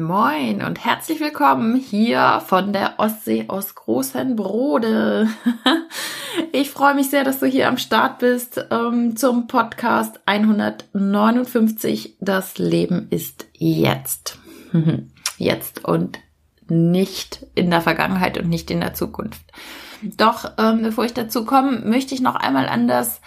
Moin und herzlich willkommen hier von der Ostsee aus Großen Brode. Ich freue mich sehr, dass du hier am Start bist ähm, zum Podcast 159. Das Leben ist jetzt. Jetzt und nicht in der Vergangenheit und nicht in der Zukunft. Doch ähm, bevor ich dazu komme, möchte ich noch einmal an das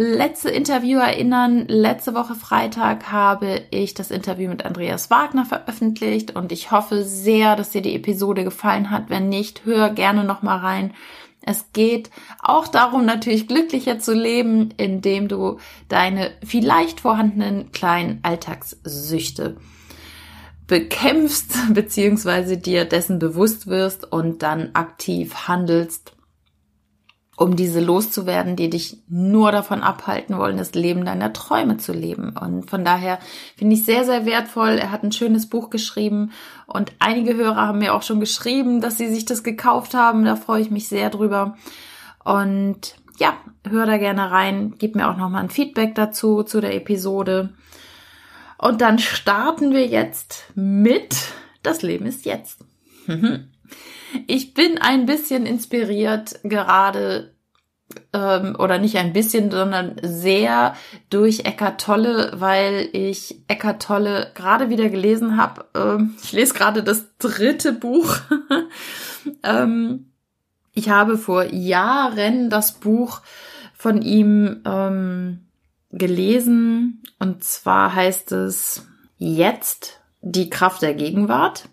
letzte Interview erinnern. Letzte Woche Freitag habe ich das Interview mit Andreas Wagner veröffentlicht und ich hoffe sehr, dass dir die Episode gefallen hat. Wenn nicht, hör gerne noch mal rein. Es geht auch darum, natürlich glücklicher zu leben, indem du deine vielleicht vorhandenen kleinen Alltagssüchte bekämpfst, beziehungsweise dir dessen bewusst wirst und dann aktiv handelst um diese loszuwerden, die dich nur davon abhalten wollen, das Leben deiner Träume zu leben. Und von daher finde ich sehr, sehr wertvoll. Er hat ein schönes Buch geschrieben und einige Hörer haben mir auch schon geschrieben, dass sie sich das gekauft haben. Da freue ich mich sehr drüber. Und ja, hör da gerne rein. Gib mir auch nochmal ein Feedback dazu, zu der Episode. Und dann starten wir jetzt mit Das Leben ist jetzt. Ich bin ein bisschen inspiriert gerade ähm, oder nicht ein bisschen, sondern sehr durch Eckart Tolle, weil ich Eckart Tolle gerade wieder gelesen habe. Ähm, ich lese gerade das dritte Buch. ähm, ich habe vor Jahren das Buch von ihm ähm, gelesen und zwar heißt es Jetzt die Kraft der Gegenwart.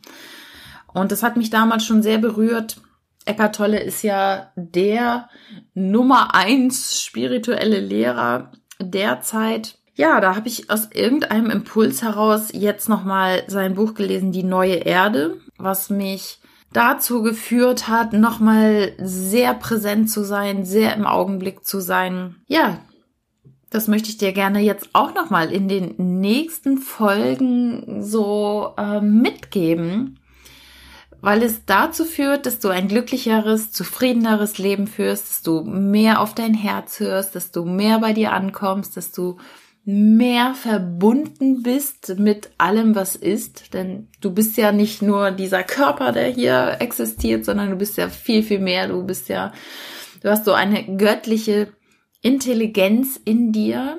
Und das hat mich damals schon sehr berührt. Eckart Tolle ist ja der Nummer eins spirituelle Lehrer derzeit. Ja, da habe ich aus irgendeinem Impuls heraus jetzt nochmal sein Buch gelesen, Die neue Erde, was mich dazu geführt hat, nochmal sehr präsent zu sein, sehr im Augenblick zu sein. Ja, das möchte ich dir gerne jetzt auch nochmal in den nächsten Folgen so äh, mitgeben weil es dazu führt, dass du ein glücklicheres, zufriedeneres Leben führst, dass du mehr auf dein Herz hörst, dass du mehr bei dir ankommst, dass du mehr verbunden bist mit allem, was ist. Denn du bist ja nicht nur dieser Körper, der hier existiert, sondern du bist ja viel, viel mehr. Du bist ja, du hast so eine göttliche Intelligenz in dir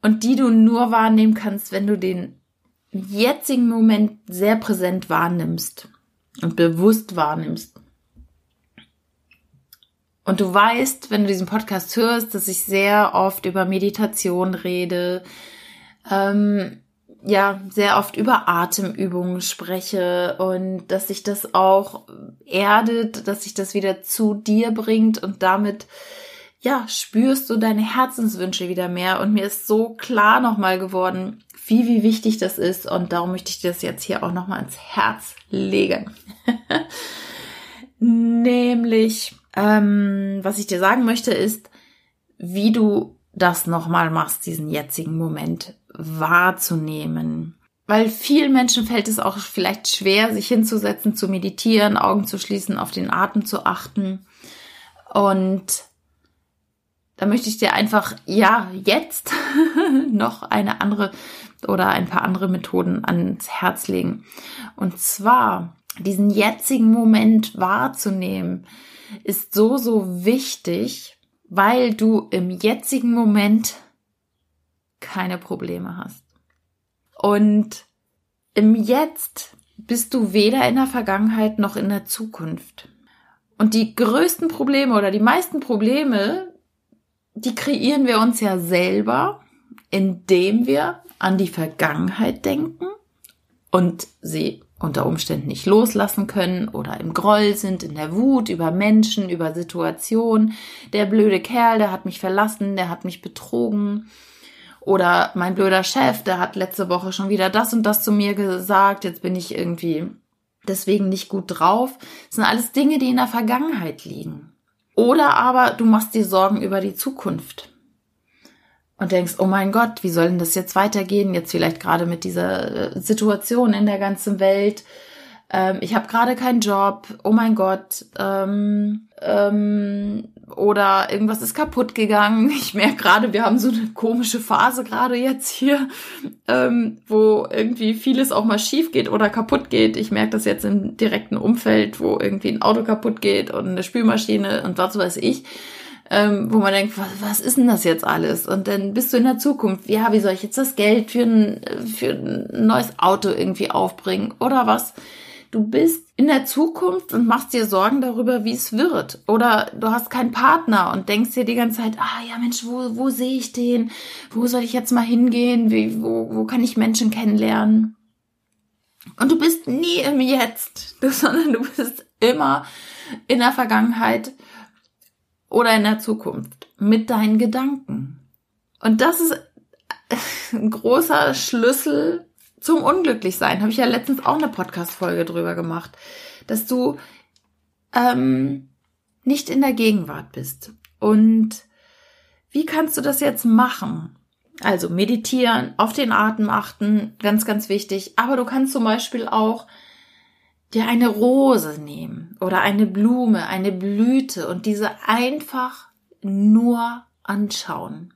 und die du nur wahrnehmen kannst, wenn du den jetzigen Moment sehr präsent wahrnimmst und bewusst wahrnimmst. Und du weißt, wenn du diesen Podcast hörst, dass ich sehr oft über Meditation rede, ähm, ja, sehr oft über Atemübungen spreche und dass sich das auch erdet, dass sich das wieder zu dir bringt und damit ja, spürst du deine Herzenswünsche wieder mehr. Und mir ist so klar nochmal geworden, wie, wie wichtig das ist. Und darum möchte ich dir das jetzt hier auch nochmal ans Herz legen. Nämlich, ähm, was ich dir sagen möchte, ist, wie du das nochmal machst, diesen jetzigen Moment wahrzunehmen. Weil vielen Menschen fällt es auch vielleicht schwer, sich hinzusetzen, zu meditieren, Augen zu schließen, auf den Atem zu achten. Und da möchte ich dir einfach, ja, jetzt noch eine andere oder ein paar andere Methoden ans Herz legen. Und zwar diesen jetzigen Moment wahrzunehmen, ist so, so wichtig, weil du im jetzigen Moment keine Probleme hast. Und im Jetzt bist du weder in der Vergangenheit noch in der Zukunft. Und die größten Probleme oder die meisten Probleme, die kreieren wir uns ja selber, indem wir an die Vergangenheit denken und sie unter Umständen nicht loslassen können oder im Groll sind, in der Wut über Menschen, über Situationen. Der blöde Kerl, der hat mich verlassen, der hat mich betrogen. Oder mein blöder Chef, der hat letzte Woche schon wieder das und das zu mir gesagt, jetzt bin ich irgendwie deswegen nicht gut drauf. Das sind alles Dinge, die in der Vergangenheit liegen. Oder aber du machst dir Sorgen über die Zukunft und denkst, oh mein Gott, wie soll denn das jetzt weitergehen? Jetzt vielleicht gerade mit dieser äh, Situation in der ganzen Welt. Ähm, ich habe gerade keinen Job. Oh mein Gott, ähm, ähm, oder irgendwas ist kaputt gegangen. Ich merke gerade, wir haben so eine komische Phase gerade jetzt hier, ähm, wo irgendwie vieles auch mal schief geht oder kaputt geht. Ich merke das jetzt im direkten Umfeld, wo irgendwie ein Auto kaputt geht und eine Spülmaschine und was weiß ich. Ähm, wo man denkt, was, was ist denn das jetzt alles? Und dann bist du in der Zukunft, ja, wie soll ich jetzt das Geld für ein, für ein neues Auto irgendwie aufbringen oder was? Du bist in der Zukunft und machst dir Sorgen darüber, wie es wird. Oder du hast keinen Partner und denkst dir die ganze Zeit, ah ja Mensch, wo, wo sehe ich den? Wo soll ich jetzt mal hingehen? Wie, wo, wo kann ich Menschen kennenlernen? Und du bist nie im Jetzt, sondern du bist immer in der Vergangenheit oder in der Zukunft mit deinen Gedanken. Und das ist ein großer Schlüssel zum Unglücklichsein. Habe ich ja letztens auch eine Podcast-Folge drüber gemacht, dass du ähm, nicht in der Gegenwart bist. Und wie kannst du das jetzt machen? Also meditieren, auf den Atem achten, ganz, ganz wichtig. Aber du kannst zum Beispiel auch dir eine Rose nehmen oder eine Blume, eine Blüte und diese einfach nur anschauen.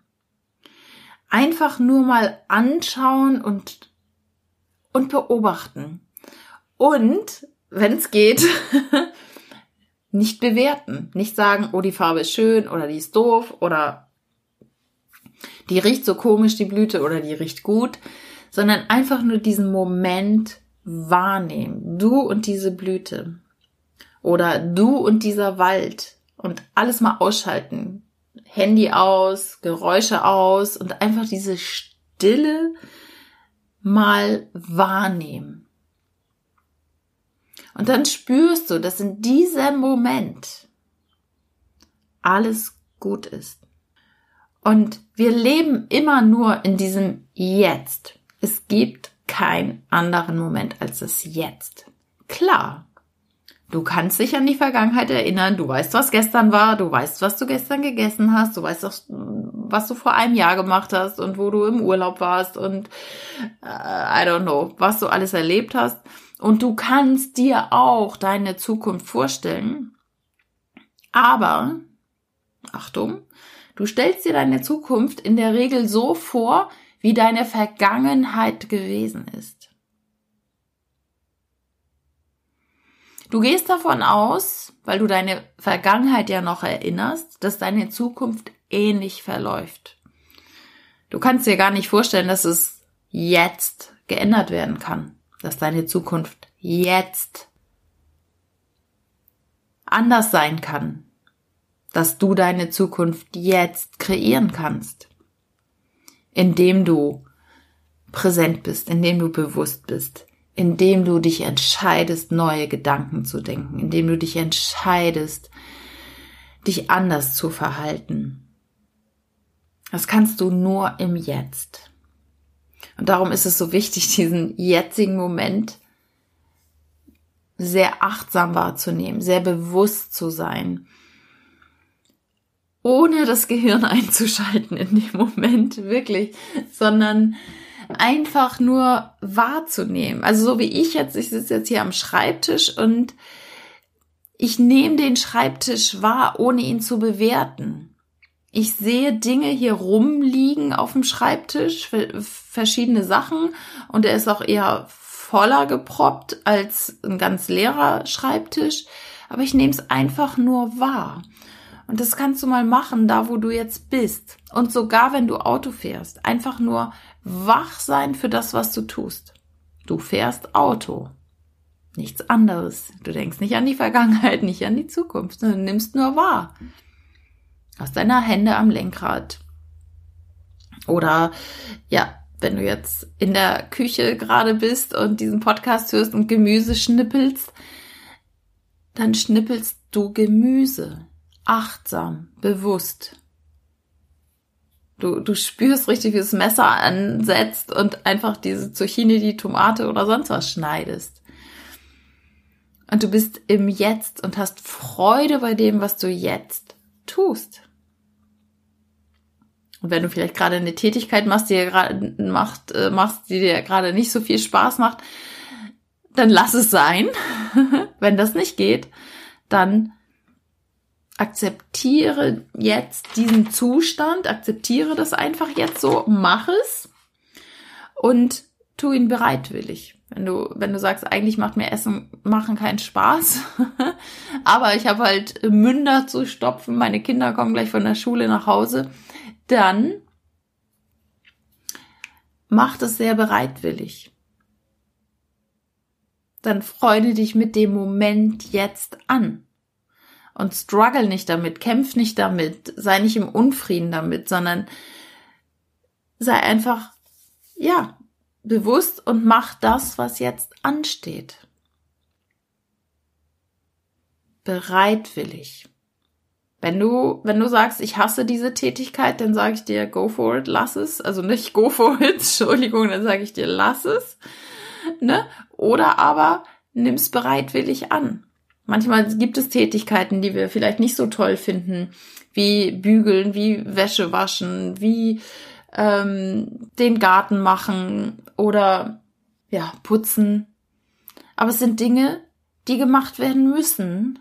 Einfach nur mal anschauen und und beobachten. Und, wenn es geht, nicht bewerten. Nicht sagen, oh, die Farbe ist schön oder die ist doof oder die riecht so komisch, die Blüte oder die riecht gut, sondern einfach nur diesen Moment wahrnehmen. Du und diese Blüte. Oder du und dieser Wald. Und alles mal ausschalten. Handy aus, Geräusche aus und einfach diese Stille mal wahrnehmen. Und dann spürst du, dass in diesem Moment alles gut ist. Und wir leben immer nur in diesem Jetzt. Es gibt keinen anderen Moment als das Jetzt. Klar, Du kannst dich an die Vergangenheit erinnern, du weißt, was gestern war, du weißt, was du gestern gegessen hast, du weißt was du vor einem Jahr gemacht hast und wo du im Urlaub warst und äh, I don't know, was du alles erlebt hast. Und du kannst dir auch deine Zukunft vorstellen. Aber, Achtung, du stellst dir deine Zukunft in der Regel so vor, wie deine Vergangenheit gewesen ist. Du gehst davon aus, weil du deine Vergangenheit ja noch erinnerst, dass deine Zukunft ähnlich verläuft. Du kannst dir gar nicht vorstellen, dass es jetzt geändert werden kann, dass deine Zukunft jetzt anders sein kann, dass du deine Zukunft jetzt kreieren kannst, indem du präsent bist, indem du bewusst bist, indem du dich entscheidest, neue Gedanken zu denken, indem du dich entscheidest, dich anders zu verhalten. Das kannst du nur im Jetzt. Und darum ist es so wichtig, diesen jetzigen Moment sehr achtsam wahrzunehmen, sehr bewusst zu sein, ohne das Gehirn einzuschalten in dem Moment, wirklich, sondern einfach nur wahrzunehmen. Also so wie ich jetzt, ich sitze jetzt hier am Schreibtisch und ich nehme den Schreibtisch wahr, ohne ihn zu bewerten. Ich sehe Dinge hier rumliegen auf dem Schreibtisch, verschiedene Sachen und er ist auch eher voller geproppt als ein ganz leerer Schreibtisch, aber ich nehme es einfach nur wahr. Und das kannst du mal machen, da wo du jetzt bist. Und sogar wenn du Auto fährst, einfach nur wach sein für das, was du tust. Du fährst Auto. Nichts anderes. Du denkst nicht an die Vergangenheit, nicht an die Zukunft, sondern nimmst nur wahr. Aus deiner Hände am Lenkrad. Oder ja, wenn du jetzt in der Küche gerade bist und diesen Podcast hörst und Gemüse schnippelst, dann schnippelst du Gemüse. Achtsam, bewusst. Du, du spürst richtig, wie das Messer ansetzt und einfach diese Zucchini, die Tomate oder sonst was schneidest. Und du bist im Jetzt und hast Freude bei dem, was du jetzt tust. Und wenn du vielleicht gerade eine Tätigkeit machst, die dir gerade macht, äh, machst, die dir gerade nicht so viel Spaß macht, dann lass es sein. wenn das nicht geht, dann akzeptiere jetzt diesen Zustand, akzeptiere das einfach jetzt so, mach es und tu ihn bereitwillig. Wenn du, wenn du sagst, eigentlich macht mir Essen machen keinen Spaß, aber ich habe halt Münder zu stopfen, meine Kinder kommen gleich von der Schule nach Hause, dann mach das sehr bereitwillig. Dann freue dich mit dem Moment jetzt an und struggle nicht damit, kämpf nicht damit, sei nicht im Unfrieden damit, sondern sei einfach, ja, bewusst und mach das, was jetzt ansteht. Bereitwillig. Wenn du, wenn du sagst, ich hasse diese Tätigkeit, dann sage ich dir, go for it, lass es. Also nicht go for it, Entschuldigung, dann sage ich dir, lass es. Ne? Oder aber nimm's bereitwillig an. Manchmal gibt es Tätigkeiten, die wir vielleicht nicht so toll finden, wie bügeln, wie Wäsche waschen, wie ähm, den Garten machen oder ja, putzen. Aber es sind Dinge, die gemacht werden müssen.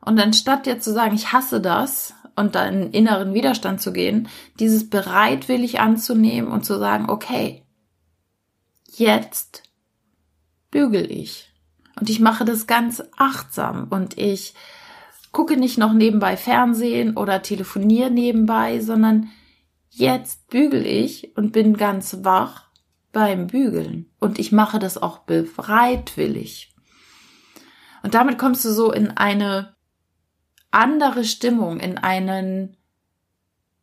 Und anstatt jetzt zu sagen, ich hasse das und da in inneren Widerstand zu gehen, dieses bereitwillig anzunehmen und zu sagen, okay, jetzt bügel ich. Und ich mache das ganz achtsam und ich gucke nicht noch nebenbei Fernsehen oder telefoniere nebenbei, sondern jetzt bügel ich und bin ganz wach beim Bügeln. Und ich mache das auch bereitwillig. Und damit kommst du so in eine andere Stimmung, in einen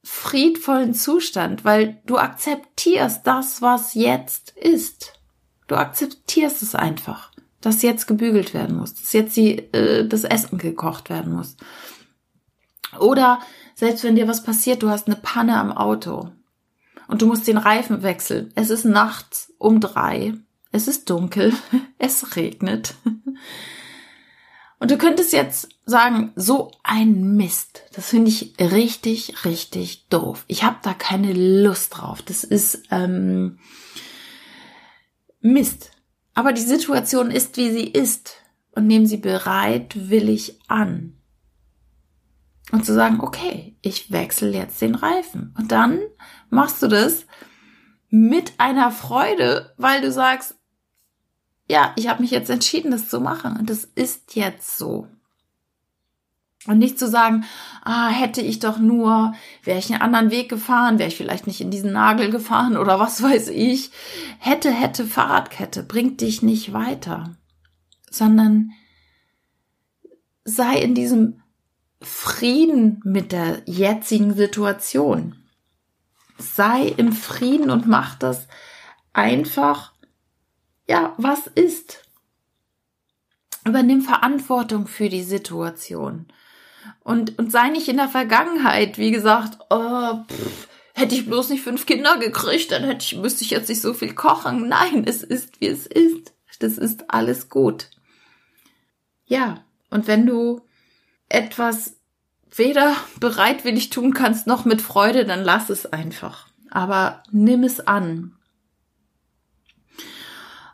friedvollen Zustand, weil du akzeptierst das, was jetzt ist. Du akzeptierst es einfach dass jetzt gebügelt werden muss, dass jetzt die, äh, das Essen gekocht werden muss. Oder selbst wenn dir was passiert, du hast eine Panne am Auto und du musst den Reifen wechseln. Es ist nachts um drei, es ist dunkel, es regnet. Und du könntest jetzt sagen, so ein Mist. Das finde ich richtig, richtig doof. Ich habe da keine Lust drauf. Das ist ähm, Mist. Aber die Situation ist, wie sie ist und nehmen sie bereitwillig an. Und zu sagen, okay, ich wechsle jetzt den Reifen. Und dann machst du das mit einer Freude, weil du sagst, ja, ich habe mich jetzt entschieden, das zu machen. Und das ist jetzt so. Und nicht zu sagen, ah, hätte ich doch nur, wäre ich einen anderen Weg gefahren, wäre ich vielleicht nicht in diesen Nagel gefahren oder was weiß ich. Hätte, hätte, Fahrradkette bringt dich nicht weiter, sondern sei in diesem Frieden mit der jetzigen Situation. Sei im Frieden und mach das einfach, ja, was ist. Übernimm Verantwortung für die Situation. Und, und sei nicht in der Vergangenheit, wie gesagt, oh, pff, hätte ich bloß nicht fünf Kinder gekriegt, dann hätte ich, müsste ich jetzt nicht so viel kochen. Nein, es ist, wie es ist. Das ist alles gut. Ja, und wenn du etwas weder bereitwillig tun kannst noch mit Freude, dann lass es einfach. Aber nimm es an.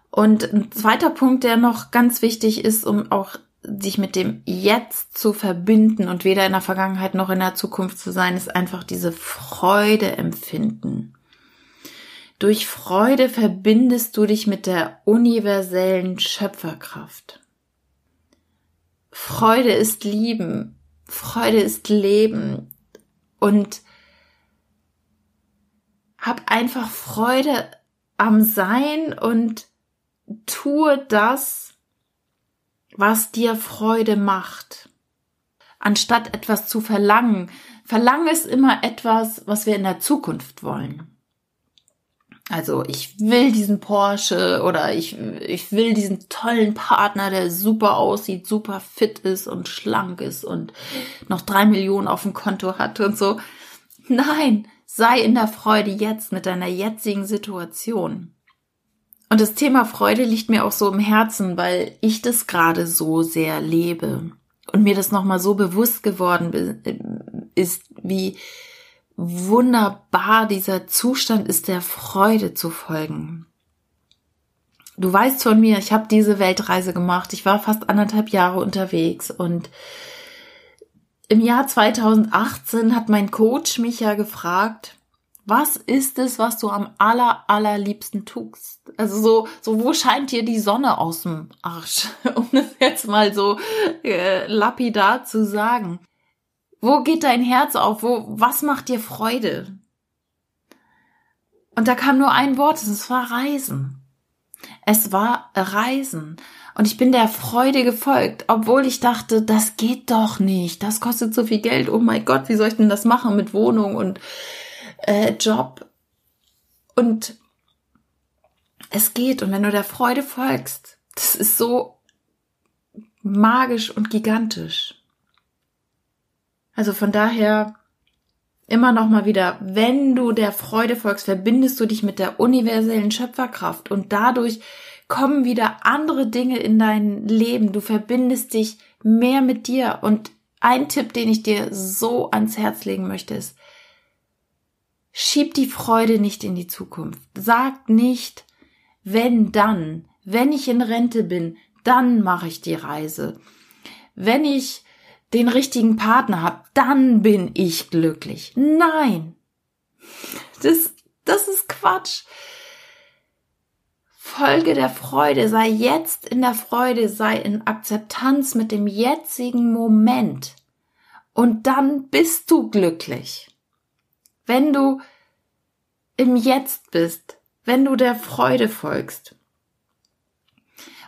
Und ein zweiter Punkt, der noch ganz wichtig ist, um auch sich mit dem Jetzt zu verbinden und weder in der Vergangenheit noch in der Zukunft zu sein, ist einfach diese Freude empfinden. Durch Freude verbindest du dich mit der universellen Schöpferkraft. Freude ist Lieben, Freude ist Leben und hab einfach Freude am Sein und tue das, was dir Freude macht. Anstatt etwas zu verlangen, verlange es immer etwas, was wir in der Zukunft wollen. Also ich will diesen Porsche oder ich, ich will diesen tollen Partner, der super aussieht, super fit ist und schlank ist und noch drei Millionen auf dem Konto hat und so. Nein, sei in der Freude jetzt mit deiner jetzigen Situation. Und das Thema Freude liegt mir auch so im Herzen, weil ich das gerade so sehr lebe und mir das nochmal so bewusst geworden ist, wie wunderbar dieser Zustand ist, der Freude zu folgen. Du weißt von mir, ich habe diese Weltreise gemacht. Ich war fast anderthalb Jahre unterwegs und im Jahr 2018 hat mein Coach mich ja gefragt, was ist es, was du am aller, allerliebsten tust? Also so, so, wo scheint dir die Sonne aus dem Arsch? Um das jetzt mal so äh, lapidar zu sagen. Wo geht dein Herz auf? Wo, was macht dir Freude? Und da kam nur ein Wort, es war Reisen. Es war Reisen. Und ich bin der Freude gefolgt, obwohl ich dachte, das geht doch nicht. Das kostet so viel Geld. Oh mein Gott, wie soll ich denn das machen mit Wohnung und äh, Job? Und es geht. Und wenn du der Freude folgst, das ist so magisch und gigantisch. Also von daher immer noch mal wieder, wenn du der Freude folgst, verbindest du dich mit der universellen Schöpferkraft und dadurch kommen wieder andere Dinge in dein Leben. Du verbindest dich mehr mit dir und ein Tipp, den ich dir so ans Herz legen möchte, ist, schieb die Freude nicht in die Zukunft. Sag nicht, wenn dann, wenn ich in Rente bin, dann mache ich die Reise. Wenn ich den richtigen Partner habe, dann bin ich glücklich. Nein. Das, das ist Quatsch. Folge der Freude, sei jetzt in der Freude, sei in Akzeptanz mit dem jetzigen Moment. Und dann bist du glücklich. Wenn du im Jetzt bist, wenn du der Freude folgst.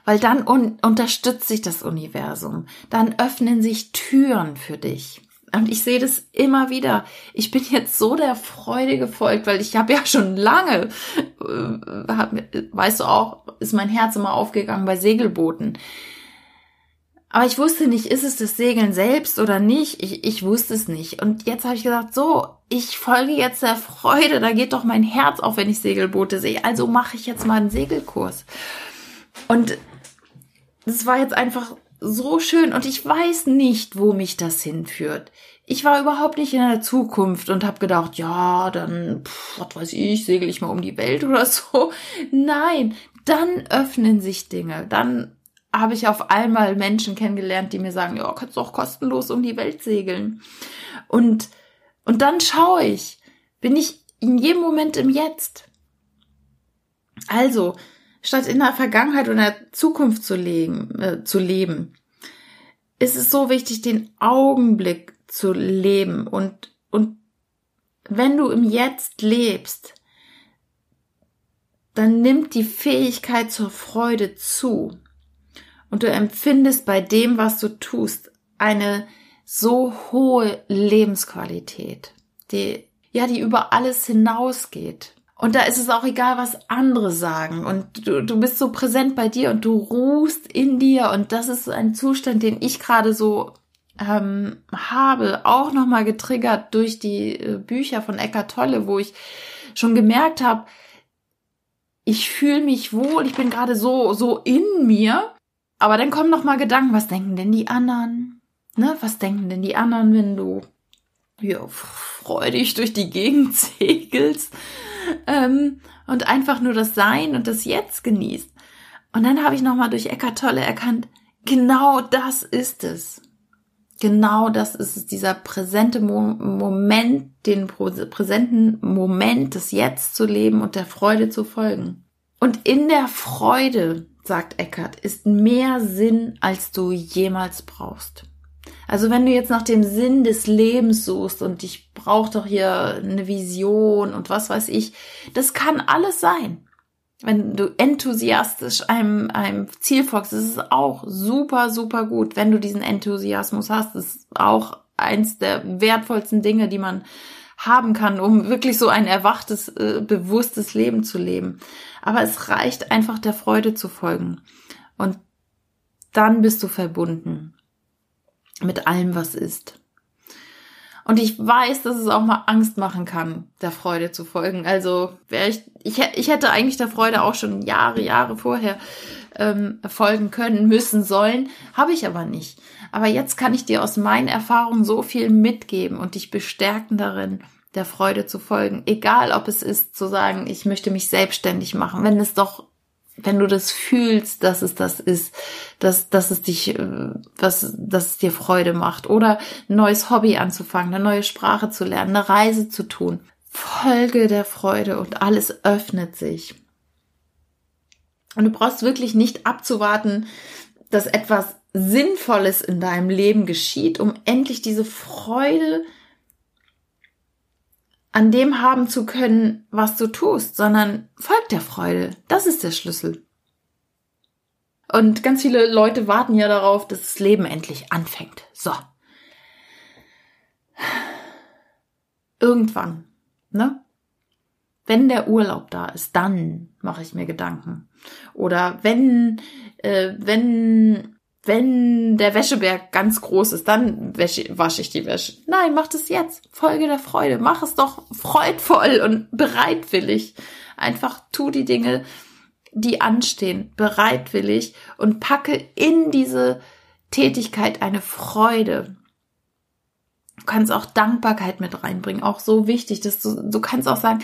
Weil dann un unterstützt sich das Universum, dann öffnen sich Türen für dich. Und ich sehe das immer wieder. Ich bin jetzt so der Freude gefolgt, weil ich habe ja schon lange, äh, hab, weißt du auch, ist mein Herz immer aufgegangen bei Segelbooten. Aber ich wusste nicht, ist es das Segeln selbst oder nicht? Ich, ich wusste es nicht. Und jetzt habe ich gesagt, so, ich folge jetzt der Freude, da geht doch mein Herz auf, wenn ich Segelboote sehe. Also mache ich jetzt mal einen Segelkurs. Und das war jetzt einfach so schön und ich weiß nicht, wo mich das hinführt. Ich war überhaupt nicht in der Zukunft und habe gedacht, ja, dann, pff, was weiß ich, segel ich mal um die Welt oder so. Nein, dann öffnen sich Dinge. Dann habe ich auf einmal Menschen kennengelernt, die mir sagen, ja, kannst du auch kostenlos um die Welt segeln. Und, und dann schaue ich, bin ich in jedem Moment im Jetzt. Also, statt in der Vergangenheit oder der Zukunft zu leben, äh, zu leben, ist es so wichtig, den Augenblick zu leben und, und wenn du im Jetzt lebst, dann nimmt die Fähigkeit zur Freude zu und du empfindest bei dem, was du tust, eine so hohe Lebensqualität, die, ja, die über alles hinausgeht. Und da ist es auch egal, was andere sagen. Und du, du bist so präsent bei dir und du ruhst in dir. Und das ist ein Zustand, den ich gerade so ähm, habe, auch nochmal getriggert durch die äh, Bücher von Eckart Tolle, wo ich schon gemerkt habe, ich fühle mich wohl, ich bin gerade so, so in mir. Aber dann kommen nochmal Gedanken, was denken denn die anderen? Ne, was denken denn die anderen, wenn du ja, freudig durch die Gegend segelst? ähm, und einfach nur das Sein und das Jetzt genießt. Und dann habe ich nochmal durch Eckart Tolle erkannt, genau das ist es. Genau das ist es, dieser präsente Mo Moment, den präsenten Moment des Jetzt zu leben und der Freude zu folgen. Und in der Freude, sagt Eckart, ist mehr Sinn, als du jemals brauchst. Also wenn du jetzt nach dem Sinn des Lebens suchst und ich brauche doch hier eine Vision und was weiß ich, das kann alles sein. Wenn du enthusiastisch einem, einem Ziel folgst, ist auch super, super gut, wenn du diesen Enthusiasmus hast. Das ist auch eins der wertvollsten Dinge, die man haben kann, um wirklich so ein erwachtes, äh, bewusstes Leben zu leben. Aber es reicht einfach der Freude zu folgen. Und dann bist du verbunden mit allem, was ist. Und ich weiß, dass es auch mal Angst machen kann, der Freude zu folgen. Also wäre ich, ich, ich hätte eigentlich der Freude auch schon Jahre, Jahre vorher ähm, folgen können, müssen, sollen, habe ich aber nicht. Aber jetzt kann ich dir aus meinen Erfahrungen so viel mitgeben und dich bestärken darin, der Freude zu folgen. Egal, ob es ist zu sagen, ich möchte mich selbstständig machen, wenn es doch wenn du das fühlst, dass es das ist, dass, dass es dich, äh, was, dass es dir Freude macht oder ein neues Hobby anzufangen, eine neue Sprache zu lernen, eine Reise zu tun. Folge der Freude und alles öffnet sich. Und du brauchst wirklich nicht abzuwarten, dass etwas Sinnvolles in deinem Leben geschieht, um endlich diese Freude an dem haben zu können, was du tust, sondern folgt der Freude. Das ist der Schlüssel. Und ganz viele Leute warten ja darauf, dass das Leben endlich anfängt. So. Irgendwann, ne? Wenn der Urlaub da ist, dann mache ich mir Gedanken. Oder wenn, äh, wenn wenn der Wäscheberg ganz groß ist, dann wasche ich die Wäsche. Nein, mach das jetzt. Folge der Freude. Mach es doch freudvoll und bereitwillig. Einfach tu die Dinge, die anstehen, bereitwillig und packe in diese Tätigkeit eine Freude. Du kannst auch Dankbarkeit mit reinbringen, auch so wichtig, dass du, du kannst auch sagen,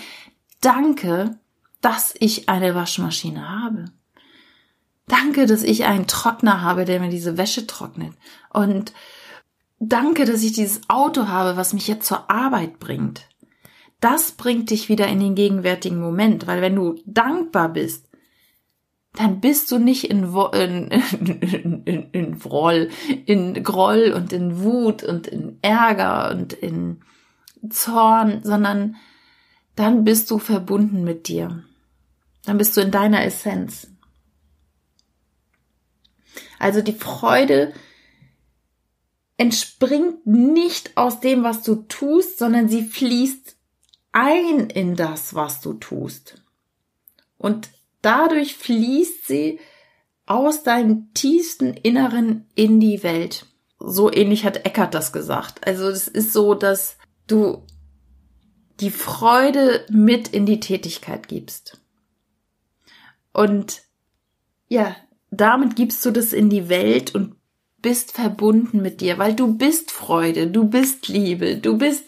danke, dass ich eine Waschmaschine habe. Danke, dass ich einen Trockner habe, der mir diese Wäsche trocknet. Und danke, dass ich dieses Auto habe, was mich jetzt zur Arbeit bringt. Das bringt dich wieder in den gegenwärtigen Moment, weil wenn du dankbar bist, dann bist du nicht in, in, in, in, in Groll, in Groll und in Wut und in Ärger und in Zorn, sondern dann bist du verbunden mit dir. Dann bist du in deiner Essenz. Also die Freude entspringt nicht aus dem, was du tust, sondern sie fließt ein in das, was du tust. Und dadurch fließt sie aus deinem tiefsten Inneren in die Welt. So ähnlich hat Eckart das gesagt. Also es ist so, dass du die Freude mit in die Tätigkeit gibst. Und ja, damit gibst du das in die Welt und bist verbunden mit dir, weil du bist Freude, du bist Liebe, du bist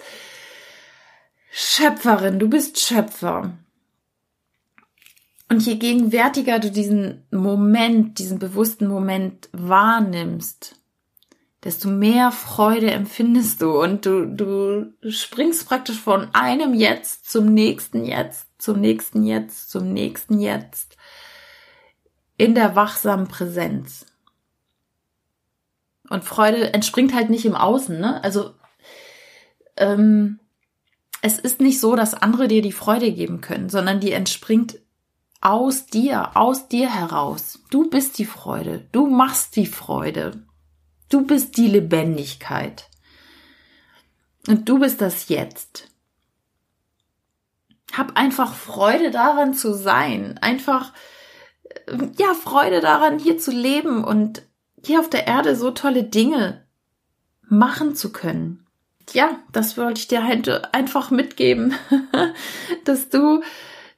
Schöpferin, du bist Schöpfer. Und je gegenwärtiger du diesen Moment, diesen bewussten Moment wahrnimmst, desto mehr Freude empfindest du und du, du springst praktisch von einem Jetzt zum nächsten Jetzt, zum nächsten Jetzt, zum nächsten Jetzt in der wachsamen Präsenz. Und Freude entspringt halt nicht im Außen, ne? Also ähm, es ist nicht so, dass andere dir die Freude geben können, sondern die entspringt aus dir, aus dir heraus. Du bist die Freude, du machst die Freude, du bist die Lebendigkeit. Und du bist das Jetzt. Hab einfach Freude daran zu sein, einfach ja, Freude daran, hier zu leben und hier auf der Erde so tolle Dinge machen zu können. Ja, das wollte ich dir halt einfach mitgeben, dass du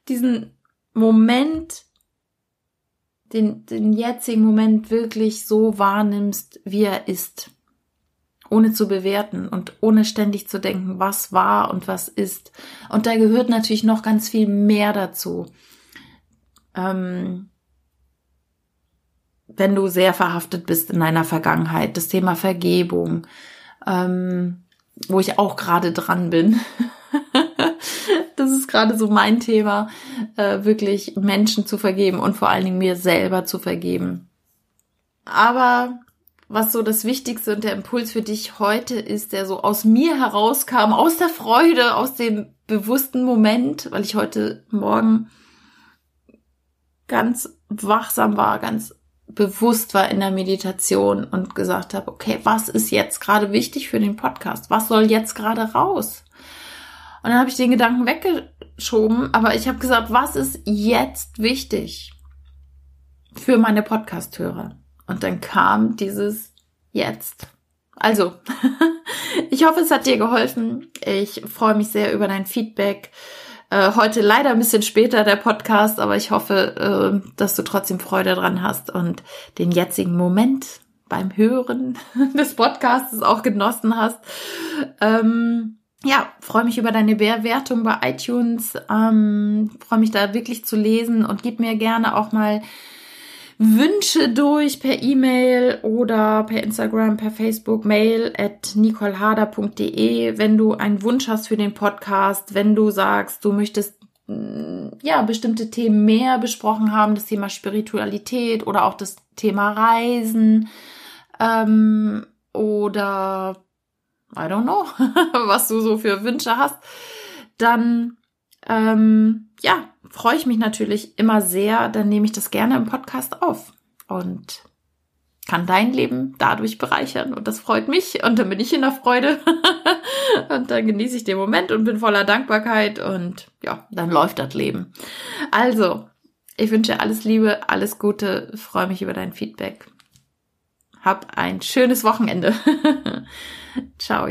diesen Moment, den, den jetzigen Moment wirklich so wahrnimmst, wie er ist. Ohne zu bewerten und ohne ständig zu denken, was war und was ist. Und da gehört natürlich noch ganz viel mehr dazu. Ähm, wenn du sehr verhaftet bist in deiner Vergangenheit, das Thema Vergebung, ähm, wo ich auch gerade dran bin. das ist gerade so mein Thema, äh, wirklich Menschen zu vergeben und vor allen Dingen mir selber zu vergeben. Aber was so das Wichtigste und der Impuls für dich heute ist, der so aus mir herauskam, aus der Freude, aus dem bewussten Moment, weil ich heute Morgen ganz wachsam war, ganz bewusst war in der Meditation und gesagt habe, okay, was ist jetzt gerade wichtig für den Podcast? Was soll jetzt gerade raus? Und dann habe ich den Gedanken weggeschoben, aber ich habe gesagt, was ist jetzt wichtig für meine Podcast-Hörer? Und dann kam dieses jetzt. Also, ich hoffe, es hat dir geholfen. Ich freue mich sehr über dein Feedback. Äh, heute leider ein bisschen später der Podcast, aber ich hoffe, äh, dass du trotzdem Freude dran hast und den jetzigen Moment beim Hören des Podcasts auch genossen hast. Ähm, ja, freue mich über deine Bewertung bei iTunes. Ähm, freue mich da wirklich zu lesen und gib mir gerne auch mal Wünsche durch per E-Mail oder per Instagram, per Facebook, mail at nicoleharder.de, wenn du einen Wunsch hast für den Podcast, wenn du sagst, du möchtest mm, ja, bestimmte Themen mehr besprochen haben, das Thema Spiritualität oder auch das Thema Reisen ähm, oder I don't know, was du so für Wünsche hast, dann ähm, ja, freue ich mich natürlich immer sehr. Dann nehme ich das gerne im Podcast auf und kann dein Leben dadurch bereichern. Und das freut mich. Und dann bin ich in der Freude. und dann genieße ich den Moment und bin voller Dankbarkeit. Und ja, dann läuft das Leben. Also, ich wünsche alles Liebe, alles Gute. Freue mich über dein Feedback. Hab ein schönes Wochenende. Ciao.